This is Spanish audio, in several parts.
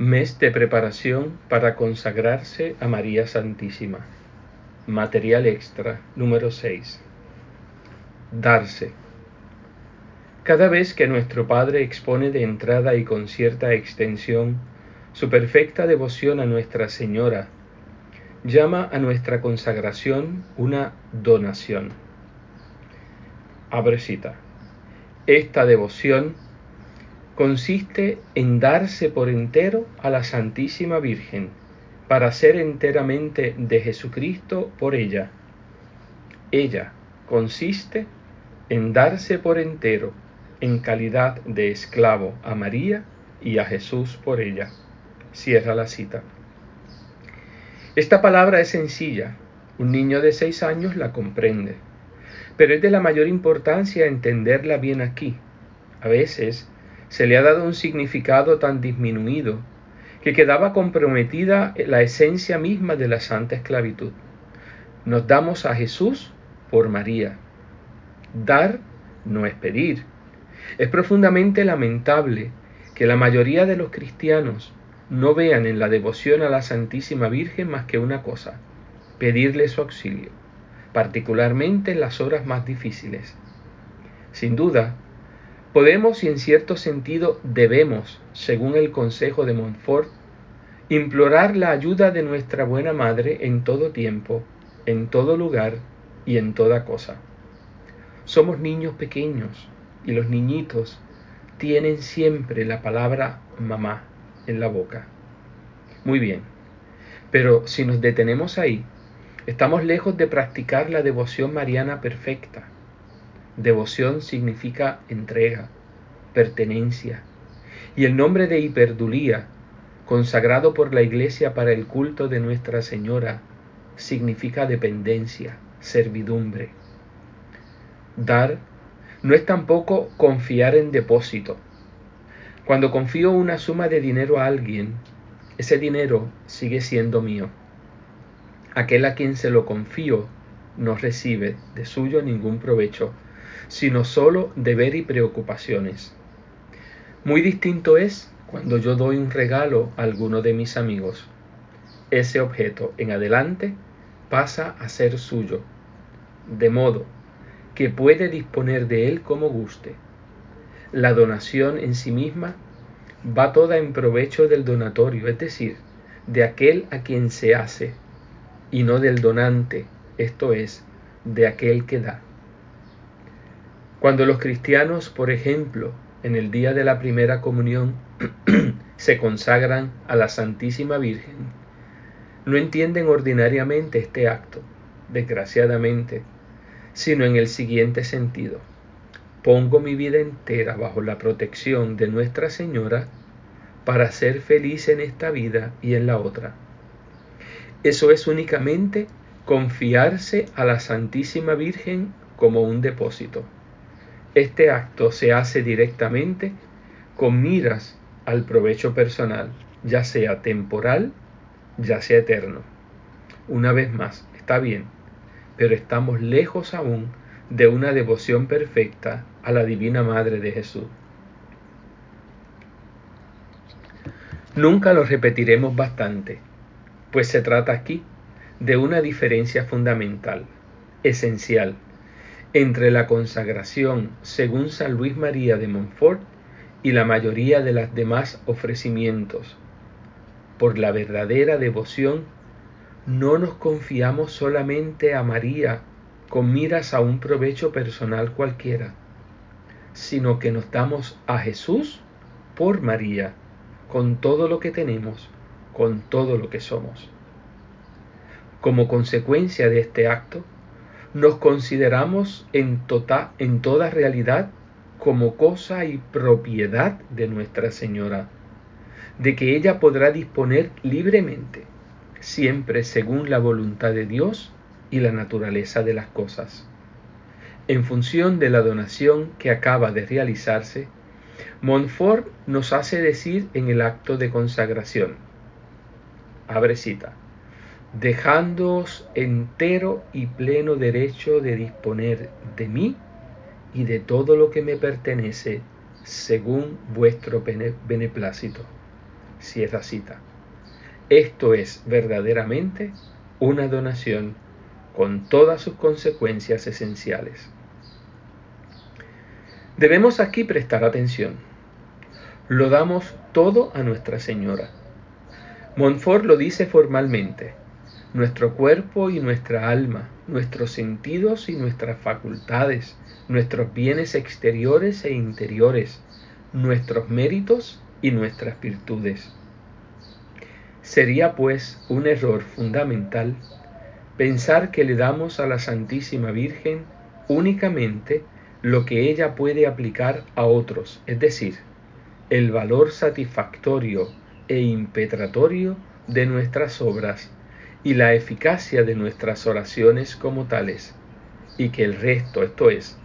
Mes de preparación para consagrarse a María Santísima. Material extra número 6. Darse. Cada vez que nuestro Padre expone de entrada y con cierta extensión su perfecta devoción a Nuestra Señora, llama a nuestra consagración una donación. Abre cita. Esta devoción consiste en darse por entero a la Santísima Virgen, para ser enteramente de Jesucristo por ella. Ella consiste en darse por entero en calidad de esclavo a María y a Jesús por ella. Cierra la cita. Esta palabra es sencilla, un niño de seis años la comprende, pero es de la mayor importancia entenderla bien aquí. A veces se le ha dado un significado tan disminuido que quedaba comprometida la esencia misma de la santa esclavitud. Nos damos a Jesús por María. Dar no es pedir. Es profundamente lamentable que la mayoría de los cristianos no vean en la devoción a la Santísima Virgen más que una cosa, pedirle su auxilio, particularmente en las horas más difíciles. Sin duda, Podemos y en cierto sentido debemos, según el consejo de Montfort, implorar la ayuda de nuestra buena Madre en todo tiempo, en todo lugar y en toda cosa. Somos niños pequeños y los niñitos tienen siempre la palabra mamá en la boca. Muy bien, pero si nos detenemos ahí, estamos lejos de practicar la devoción mariana perfecta Devoción significa entrega, pertenencia. Y el nombre de hiperdulía, consagrado por la Iglesia para el culto de Nuestra Señora, significa dependencia, servidumbre. Dar no es tampoco confiar en depósito. Cuando confío una suma de dinero a alguien, ese dinero sigue siendo mío. Aquel a quien se lo confío no recibe de suyo ningún provecho sino solo deber y preocupaciones. Muy distinto es cuando yo doy un regalo a alguno de mis amigos. Ese objeto en adelante pasa a ser suyo, de modo que puede disponer de él como guste. La donación en sí misma va toda en provecho del donatorio, es decir, de aquel a quien se hace, y no del donante, esto es, de aquel que da. Cuando los cristianos, por ejemplo, en el día de la primera comunión, se consagran a la Santísima Virgen, no entienden ordinariamente este acto, desgraciadamente, sino en el siguiente sentido. Pongo mi vida entera bajo la protección de Nuestra Señora para ser feliz en esta vida y en la otra. Eso es únicamente confiarse a la Santísima Virgen como un depósito. Este acto se hace directamente con miras al provecho personal, ya sea temporal, ya sea eterno. Una vez más, está bien, pero estamos lejos aún de una devoción perfecta a la Divina Madre de Jesús. Nunca lo repetiremos bastante, pues se trata aquí de una diferencia fundamental, esencial, entre la consagración según San Luis María de Montfort y la mayoría de las demás ofrecimientos. Por la verdadera devoción, no nos confiamos solamente a María con miras a un provecho personal cualquiera, sino que nos damos a Jesús por María, con todo lo que tenemos, con todo lo que somos. Como consecuencia de este acto, nos consideramos en, tota, en toda realidad como cosa y propiedad de Nuestra Señora, de que ella podrá disponer libremente, siempre según la voluntad de Dios y la naturaleza de las cosas. En función de la donación que acaba de realizarse, Montfort nos hace decir en el acto de consagración, abre cita, dejándoos entero y pleno derecho de disponer de mí y de todo lo que me pertenece según vuestro beneplácito. la cita. Esto es verdaderamente una donación con todas sus consecuencias esenciales. Debemos aquí prestar atención. Lo damos todo a Nuestra Señora. Montfort lo dice formalmente. Nuestro cuerpo y nuestra alma, nuestros sentidos y nuestras facultades, nuestros bienes exteriores e interiores, nuestros méritos y nuestras virtudes. Sería pues un error fundamental pensar que le damos a la Santísima Virgen únicamente lo que ella puede aplicar a otros, es decir, el valor satisfactorio e impetratorio de nuestras obras y la eficacia de nuestras oraciones como tales, y que el resto, esto es,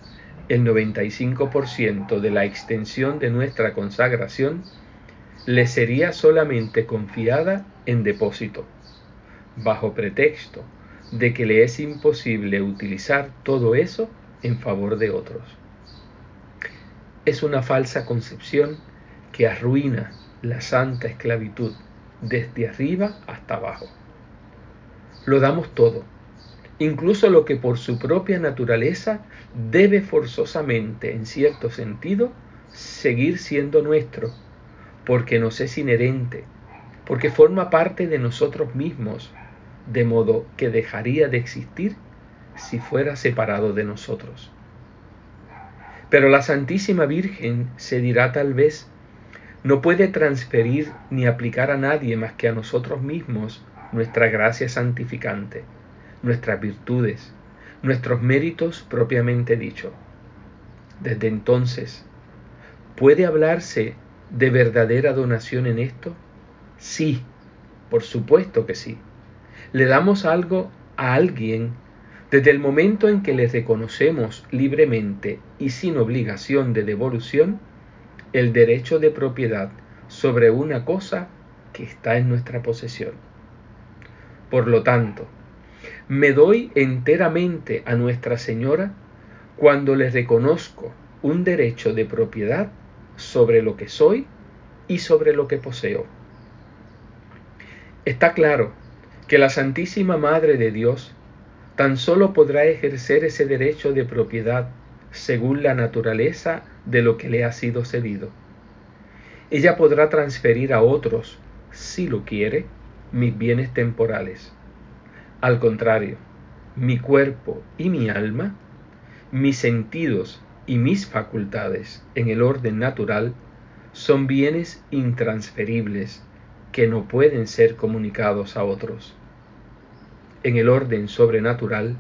el 95% de la extensión de nuestra consagración, le sería solamente confiada en depósito, bajo pretexto de que le es imposible utilizar todo eso en favor de otros. Es una falsa concepción que arruina la santa esclavitud desde arriba hasta abajo. Lo damos todo, incluso lo que por su propia naturaleza debe forzosamente, en cierto sentido, seguir siendo nuestro, porque nos es inherente, porque forma parte de nosotros mismos, de modo que dejaría de existir si fuera separado de nosotros. Pero la Santísima Virgen se dirá tal vez, no puede transferir ni aplicar a nadie más que a nosotros mismos nuestra gracia santificante, nuestras virtudes, nuestros méritos propiamente dicho. Desde entonces, ¿puede hablarse de verdadera donación en esto? Sí, por supuesto que sí. Le damos algo a alguien desde el momento en que le reconocemos libremente y sin obligación de devolución el derecho de propiedad sobre una cosa que está en nuestra posesión. Por lo tanto, me doy enteramente a Nuestra Señora cuando le reconozco un derecho de propiedad sobre lo que soy y sobre lo que poseo. Está claro que la Santísima Madre de Dios tan solo podrá ejercer ese derecho de propiedad según la naturaleza de lo que le ha sido cedido. Ella podrá transferir a otros, si lo quiere, mis bienes temporales. Al contrario, mi cuerpo y mi alma, mis sentidos y mis facultades en el orden natural son bienes intransferibles que no pueden ser comunicados a otros en el orden sobrenatural,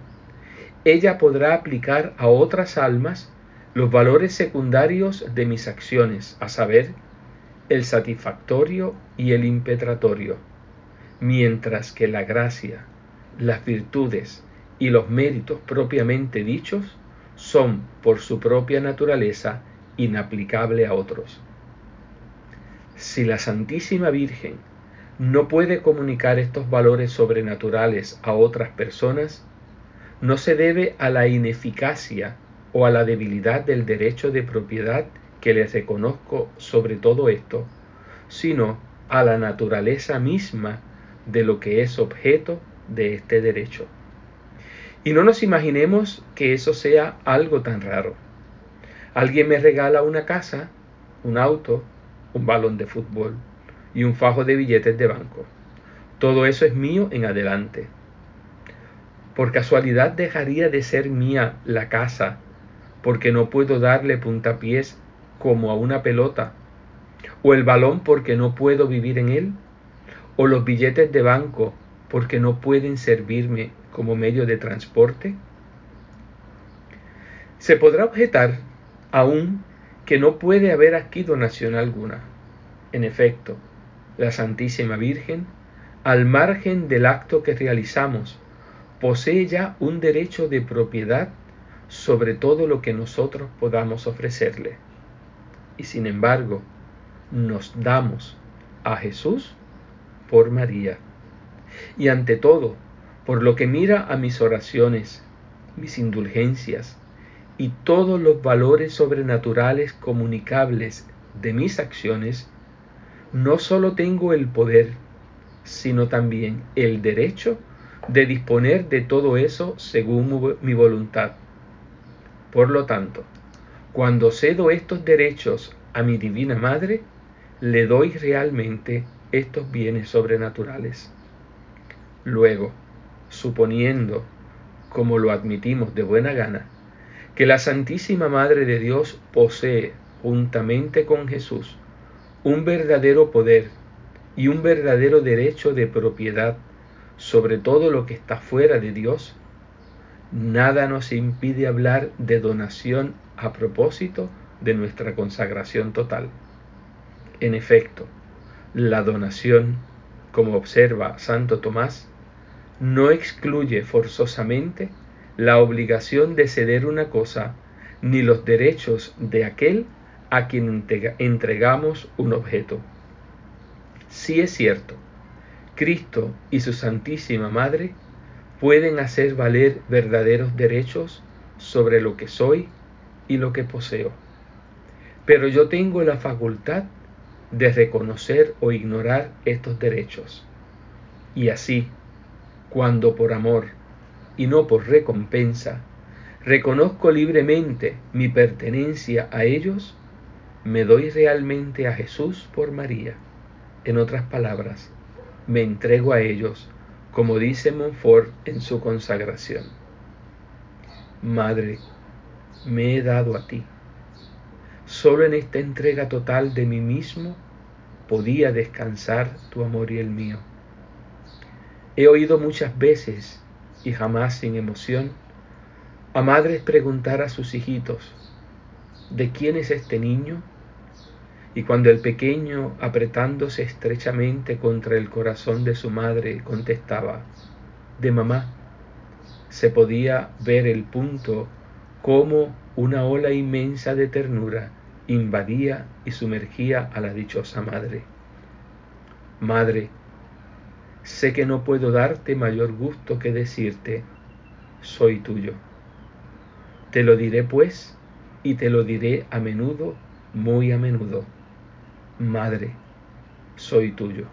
ella podrá aplicar a otras almas los valores secundarios de mis acciones, a saber, el satisfactorio y el impetratorio, mientras que la gracia, las virtudes y los méritos propiamente dichos son, por su propia naturaleza, inaplicable a otros. Si la Santísima Virgen no puede comunicar estos valores sobrenaturales a otras personas, no se debe a la ineficacia o a la debilidad del derecho de propiedad que les reconozco sobre todo esto, sino a la naturaleza misma de lo que es objeto de este derecho. Y no nos imaginemos que eso sea algo tan raro. Alguien me regala una casa, un auto, un balón de fútbol, y un fajo de billetes de banco. Todo eso es mío en adelante. Por casualidad dejaría de ser mía la casa porque no puedo darle puntapiés como a una pelota, o el balón porque no puedo vivir en él, o los billetes de banco porque no pueden servirme como medio de transporte. Se podrá objetar aún que no puede haber aquí donación alguna. En efecto, la Santísima Virgen, al margen del acto que realizamos, posee ya un derecho de propiedad sobre todo lo que nosotros podamos ofrecerle. Y sin embargo, nos damos a Jesús por María. Y ante todo, por lo que mira a mis oraciones, mis indulgencias y todos los valores sobrenaturales comunicables de mis acciones, no solo tengo el poder, sino también el derecho de disponer de todo eso según mi voluntad. Por lo tanto, cuando cedo estos derechos a mi Divina Madre, le doy realmente estos bienes sobrenaturales. Luego, suponiendo, como lo admitimos de buena gana, que la Santísima Madre de Dios posee, juntamente con Jesús, un verdadero poder y un verdadero derecho de propiedad sobre todo lo que está fuera de Dios, nada nos impide hablar de donación a propósito de nuestra consagración total. En efecto, la donación, como observa Santo Tomás, no excluye forzosamente la obligación de ceder una cosa ni los derechos de aquel a quien entregamos un objeto. Sí es cierto, Cristo y su Santísima Madre pueden hacer valer verdaderos derechos sobre lo que soy y lo que poseo. Pero yo tengo la facultad de reconocer o ignorar estos derechos. Y así, cuando por amor y no por recompensa, reconozco libremente mi pertenencia a ellos, me doy realmente a Jesús por María. En otras palabras, me entrego a ellos, como dice Montfort en su consagración. Madre, me he dado a ti. Solo en esta entrega total de mí mismo podía descansar tu amor y el mío. He oído muchas veces, y jamás sin emoción, a madres preguntar a sus hijitos, ¿de quién es este niño? Y cuando el pequeño, apretándose estrechamente contra el corazón de su madre, contestaba, de mamá, se podía ver el punto como una ola inmensa de ternura invadía y sumergía a la dichosa madre. Madre, sé que no puedo darte mayor gusto que decirte, soy tuyo. Te lo diré pues, y te lo diré a menudo, muy a menudo. Madre, soy tuyo.